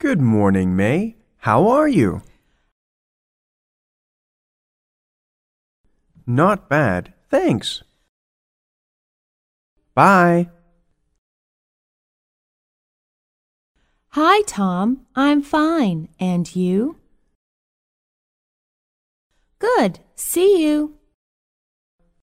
Good morning, May. How are you? Not bad, thanks. Bye. Hi, Tom. I'm fine. And you? Good. See you.